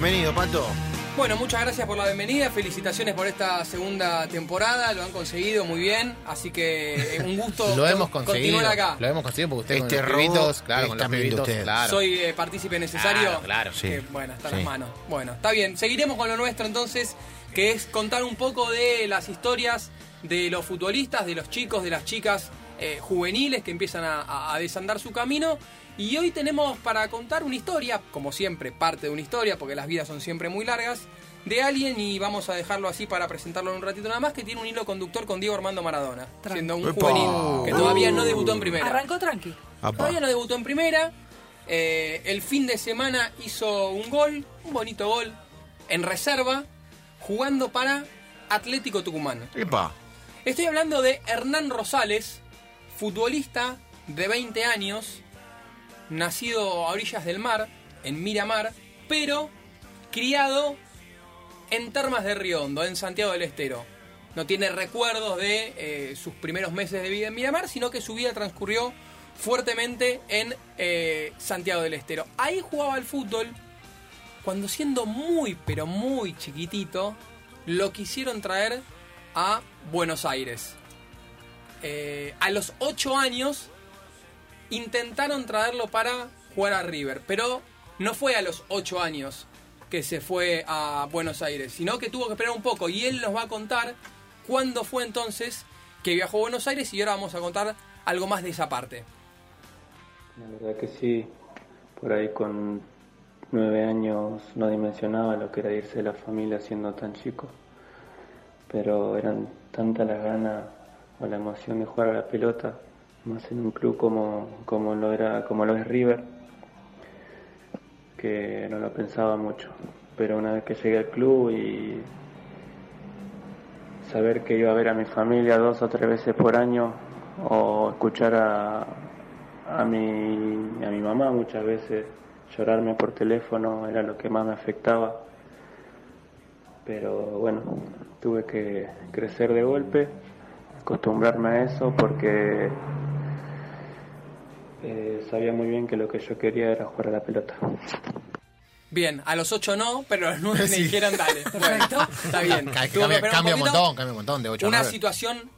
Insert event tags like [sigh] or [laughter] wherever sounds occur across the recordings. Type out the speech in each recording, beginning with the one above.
Bienvenido, Pato. Bueno, muchas gracias por la bienvenida, felicitaciones por esta segunda temporada, lo han conseguido muy bien, así que es un gusto [laughs] Lo hemos con- conseguido. continuar acá. Lo hemos conseguido porque usted Este con los robo pibitos, claro, con los pibitos, usted. claro. Soy eh, partícipe necesario. Claro, claro. Sí. Eh, bueno, está en Sí. las manos. Bueno, está bien. Seguiremos con lo nuestro entonces, que es contar un poco de las historias de los futbolistas, de los chicos, de las chicas eh, juveniles que empiezan a desandar su camino. Y hoy tenemos para contar una historia, como siempre, parte de una historia, porque las vidas son siempre muy largas, de alguien y vamos a dejarlo así para presentarlo en un ratito nada más, que tiene un hilo conductor con Diego Armando Maradona, Tranqui. siendo un Epa. juvenil que todavía no debutó en primera. Arrancó tranqui. Apa. Todavía no debutó en primera. Eh, el fin de semana hizo un gol, un bonito gol, en reserva, jugando para Atlético Tucumán. Epa. Estoy hablando de Hernán Rosales, futbolista de 20 años, nacido a orillas del mar, en Miramar, pero criado en Termas de Riondo, en Santiago del Estero. No tiene recuerdos de eh, sus primeros meses de vida en Miramar, sino que su vida transcurrió fuertemente en eh, Santiago del Estero. Ahí jugaba al fútbol cuando siendo muy, pero muy chiquitito, lo quisieron traer a Buenos Aires. Eh, a los 8 años intentaron traerlo para jugar a River, pero no fue a los 8 años que se fue a Buenos Aires, sino que tuvo que esperar un poco y él nos va a contar cuándo fue entonces que viajó a Buenos Aires y ahora vamos a contar algo más de esa parte. La verdad que sí, por ahí con nueve años no dimensionaba lo que era irse de la familia siendo tan chico, pero eran tantas las ganas o la emoción de jugar a la pelota, más en un club como, como lo era, como lo es River, que no lo pensaba mucho. Pero una vez que llegué al club y saber que iba a ver a mi familia dos o tres veces por año o escuchar a, a mi, a mi mamá muchas veces llorarme por teléfono era lo que más me afectaba. Pero bueno, tuve que crecer de golpe, acostumbrarme a eso porque eh, sabía muy bien que lo que yo quería era jugar a la pelota. Bien, a los 8 no, pero a los 9 me [laughs] Sí. dijeron dale. Bueno, está bien. Cambia, un poquito. montón, cambia un montón de 8 a Una 9. situación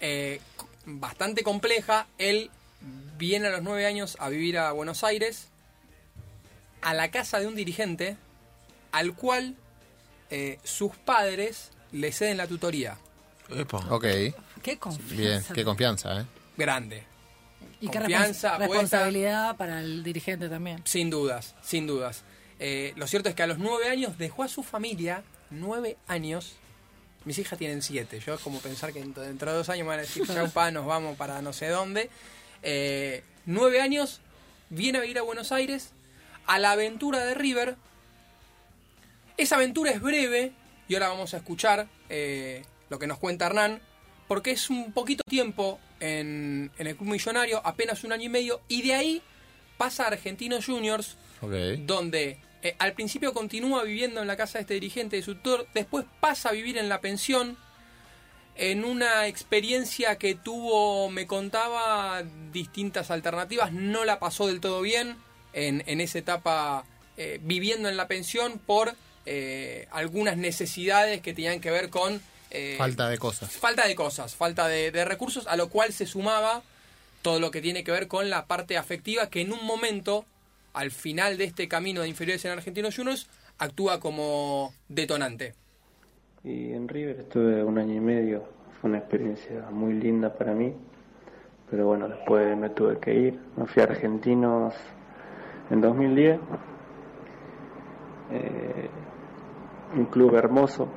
eh, bastante compleja. Él viene a los 9 años a vivir a Buenos Aires, a la casa de un dirigente, al cual eh, sus padres le ceden la tutoría. Epa. Ok, Qué confianza. bien, qué confianza, ¿eh? Grande. Y confianza, respons- responsabilidad para el dirigente también. Sin dudas, sin dudas. Eh, lo cierto es que a los nueve años dejó a su familia, nueve años. Mis hijas tienen siete. Yo es como pensar que dentro, dentro de dos años me van a decir, [laughs] chau, pa, nos vamos para no sé dónde. Eh, nueve años, viene a vivir a Buenos Aires, a la aventura de River. Esa aventura es breve, y ahora vamos a escuchar eh, lo que nos cuenta Hernán, porque es un poquito tiempo en, en el Club Millonario, apenas un año y medio, y de ahí pasa a Argentinos Juniors, donde eh, al principio continúa viviendo en la casa de este dirigente de su tutor, después pasa a vivir en la pensión, en una experiencia que tuvo, me contaba, distintas alternativas, no la pasó del todo bien en, en esa etapa eh, viviendo en la pensión por eh, algunas necesidades que tenían que ver con... eh, Falta de cosas. falta de cosas, falta de, de recursos, a lo cual se sumaba todo lo que tiene que ver con la parte afectiva que en un momento, al final de este camino de inferiores en Argentinos Juniors, actúa como detonante. Y en River estuve un año y medio, fue una experiencia muy linda para mí, pero bueno, después me tuve que ir, me fui a Argentinos en 2010, eh, un club hermoso,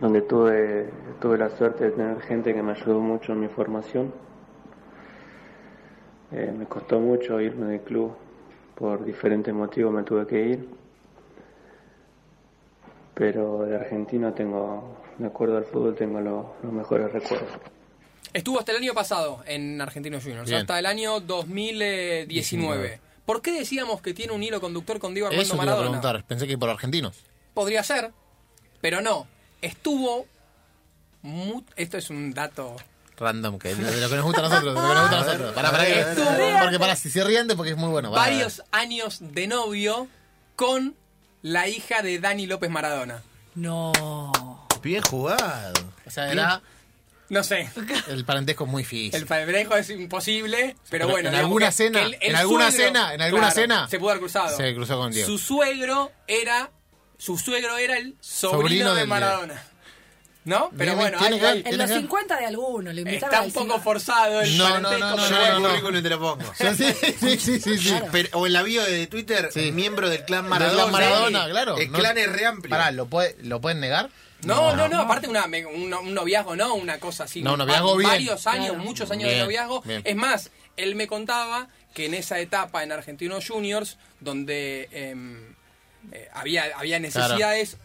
donde tuve, tuve la suerte de tener gente que me ayudó mucho en mi formación. Eh, me costó mucho irme del club, por diferentes motivos me tuve que ir pero de Argentina tengo, de acuerdo al fútbol, tengo lo- los mejores recuerdos. Estuvo hasta el año pasado en Argentinos Juniors, Bien. hasta el año 2019. 19. ¿Por qué decíamos que tiene un hilo conductor con Diego Armando Eso te iba a Maradona? preguntar. Pensé que por argentinos. Podría ser, pero no. Estuvo... mu- Esto es un dato Random, que de lo que nos gusta a nosotros. De lo que nos gusta a nosotros. Para, para que, Estuvo- porque para, si se ríen, porque es muy bueno. Va. varios años de novio con la hija de Dani López Maradona. No. Bien jugado. O sea, era. No sé, El parentesco es muy difícil. el parentesco es imposible, pero, Pero bueno. en alguna cena, que el- el en alguna suegro- cena, en alguna claro, cena, Se pudo haber cruzado. se cruzó con Diego. Su suegro era. Su suegro era el sobrino, Sobrino de del Maradona. ¿No? Pero bueno, hay- hay- En ¿Tiene los que ver? 50 de alguno, invitaron está un poco forzado el No, no, no, no, Yo el currículum te lo pongo. [laughs] Sí, sí, sí, sí, sí. Claro. Pero- o en la bio de Twitter, Sí. miembro del clan Maradona. clan Maradona, claro. El No- clan es re amplio. Pará, ¿lo, puede, ¿lo pueden negar? No, no, no, aparte una, me- un, un noviazgo, no, una cosa así. No, un noviazgo bien. Varios años, Claro. muchos años de noviazgo. bien. Es más, él me contaba que en esa etapa en Argentinos Juniors, donde em, eh, había, había necesidades,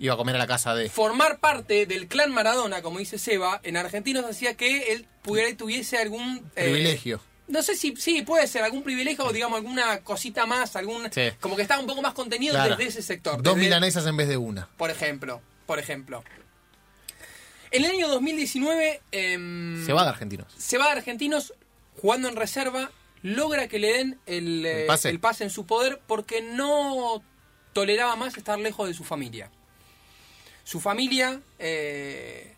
Iba a comer a la casa de. formar parte del clan Maradona, como dice Seba, en Argentinos hacía que él pudiera tuviese algún... eh, Privilegio. no sé si sí, puede ser algún privilegio o digamos alguna cosita más, algún Sí. como que estaba un poco más contenido Claro. desde ese sector. Dos desde- milanesas en vez de una. por ejemplo, por ejemplo. En el año 2019 em, Se va de argentinos. se va a Argentinos jugando en reserva, logra que le den el, eh, El pase. el pase en su poder porque no toleraba más estar lejos de su familia. Su familia, eh,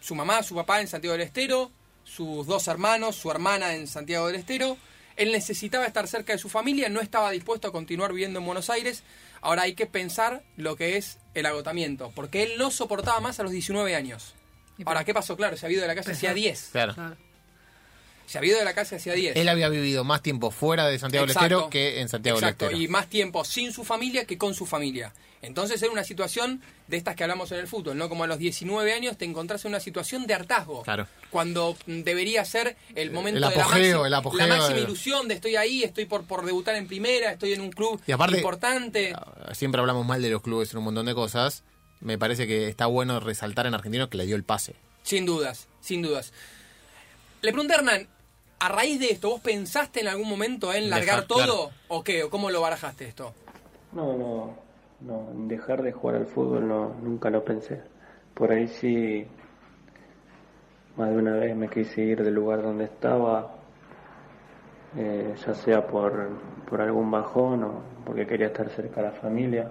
su mamá, su papá en Santiago del Estero, sus dos hermanos, su hermana en Santiago del Estero. Él necesitaba estar cerca de su familia, no estaba dispuesto a continuar viviendo en Buenos Aires. Ahora hay que pensar lo que es el agotamiento, porque él no soportaba más a los 19 años. Ahora, ¿qué pasó? Claro, se había ido de la casa hacía 10. Claro. Se había ido de la casa hacía 10. Él había vivido más tiempo fuera de Santiago del. Estero que en Santiago Exacto, del y Estero. más tiempo sin su familia que con su familia. Entonces era una situación de estas que hablamos en el fútbol, ¿no? Como a los 19 años te encontrás en una situación de hartazgo. Claro. Cuando mm, debería ser el momento El de la apogeo, máxima, el apogeo la máxima ilusión de estoy ahí, estoy por, por debutar en primera, estoy en un club Y aparte- importante. Ah, Siempre hablamos mal de los clubes en un montón de cosas. Me parece que está bueno resaltar en Argentinos que le dio el pase. Sin dudas, sin dudas. Le pregunté a Hernán, a raíz de esto, ¿vos pensaste en algún momento en largar Dejar, todo? ¿O qué? ¿O cómo lo barajaste esto? No, no, no, en dejar de jugar al fútbol no, nunca lo pensé. Por ahí sí, más de una vez me quise ir del lugar donde estaba, eh, ya sea por, por algún bajón o porque quería estar cerca de la familia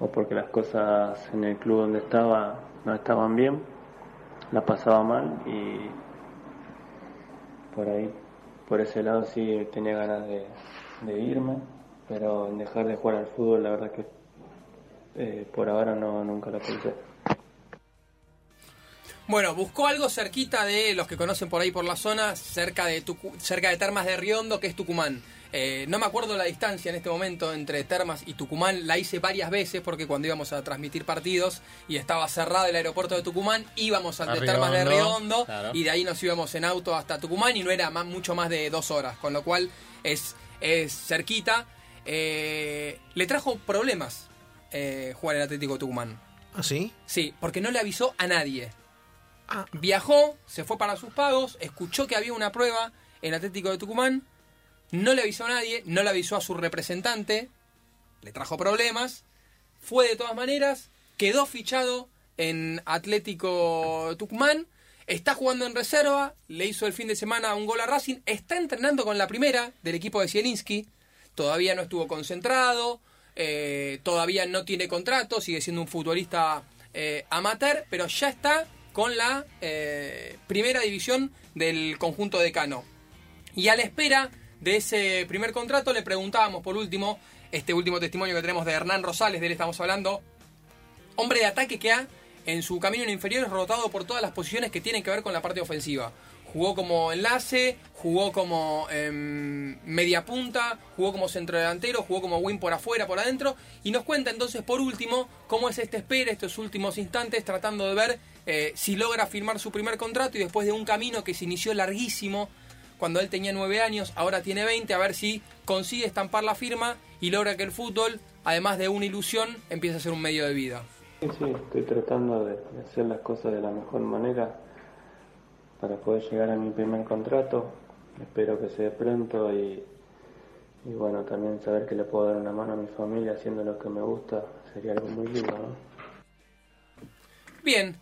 o porque las cosas en el club donde estaba no estaban bien, la pasaba mal y por ahí, por ese lado sí tenía ganas de, irme, pero en dejar de jugar al fútbol la verdad que eh, por ahora no nunca lo pensé. Bueno, buscó algo cerquita de los que conocen por ahí por la zona, cerca de Tucu- cerca de Termas de Riondo, que es Tucumán. Eh, no me acuerdo la distancia en este momento entre Termas y Tucumán, la hice varias veces porque cuando íbamos a transmitir partidos y estaba cerrado el aeropuerto de Tucumán, íbamos al de Termas de Riondo, claro. y de ahí nos íbamos en auto hasta Tucumán y no era más, mucho más de dos horas, con lo cual es, es cerquita. Eh, le trajo problemas eh, jugar en Atlético de Tucumán. ¿Ah, sí? Sí, porque no le avisó a nadie. Ah. Viajó, se fue para sus pagos, escuchó que había una prueba en Atlético de Tucumán, no le avisó a nadie, no le avisó a su representante, le trajo problemas, fue de todas maneras, quedó fichado en Atlético Tucumán, está jugando en reserva, le hizo el fin de semana un gol a Racing, está entrenando con la primera del equipo de Zielinski, todavía no estuvo concentrado, eh, todavía no tiene contrato, sigue siendo un futbolista eh, amateur, pero ya está con la eh, primera división del conjunto de Cano. Y a la espera de ese primer contrato le preguntábamos por último, este último testimonio que tenemos de Hernán Rosales, de él estamos hablando, hombre de ataque que ha en su camino en inferiores rotado por todas las posiciones que tienen que ver con la parte ofensiva. Jugó como enlace, jugó como em, media punta, jugó como centrodelantero, jugó como win por afuera, por adentro. Y nos cuenta entonces, por último, cómo es este espera, estos últimos instantes, tratando de ver eh, si logra firmar su primer contrato y después de un camino que se inició larguísimo cuando él tenía 9 años, ahora tiene 20, a ver si consigue estampar la firma y logra que el fútbol, además de una ilusión, empiece a ser un medio de vida. Sí, sí, estoy tratando de, hacer las cosas de la mejor manera para poder llegar a mi primer contrato. Espero que se dé pronto y, y bueno, también saber que le puedo dar una mano a mi familia haciendo lo que me gusta sería algo muy lindo, ¿no? Bien,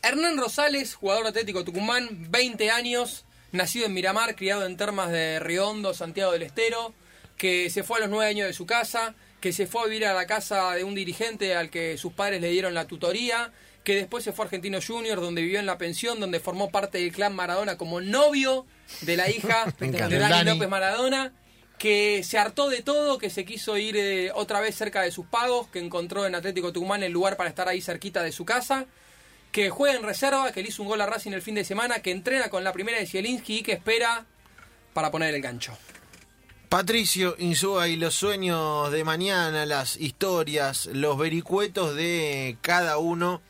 Hernán Rosales, jugador atlético Tucumán, 20 años, nacido en Miramar, criado en Termas de Riondo, Santiago del Estero, que se fue a los 9 años de su casa, que se fue a vivir a la casa de un dirigente al que sus padres le dieron la tutoría, que después se fue a Argentino Junior, donde vivió en la pensión, donde formó parte del clan Maradona como novio de la hija [laughs] de Dani. López Maradona, que se hartó de todo, que se quiso ir eh, otra vez cerca de sus pagos, que encontró en Atlético Tucumán el lugar para estar ahí cerquita de su casa, que juega en reserva, que le hizo un gol a Racing el fin de semana, que entrena con la primera de Zielinski y que espera para poner el gancho. Patricio Insúa y los sueños de mañana, las historias, los vericuetos de cada uno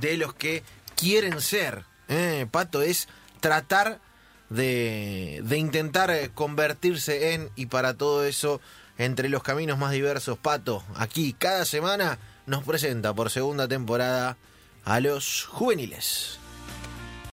de los que quieren ser. ¿eh? Pato es tratar de, de intentar convertirse en, y para todo eso, entre los caminos más diversos, Pato, aquí cada semana nos presenta por segunda temporada a los juveniles.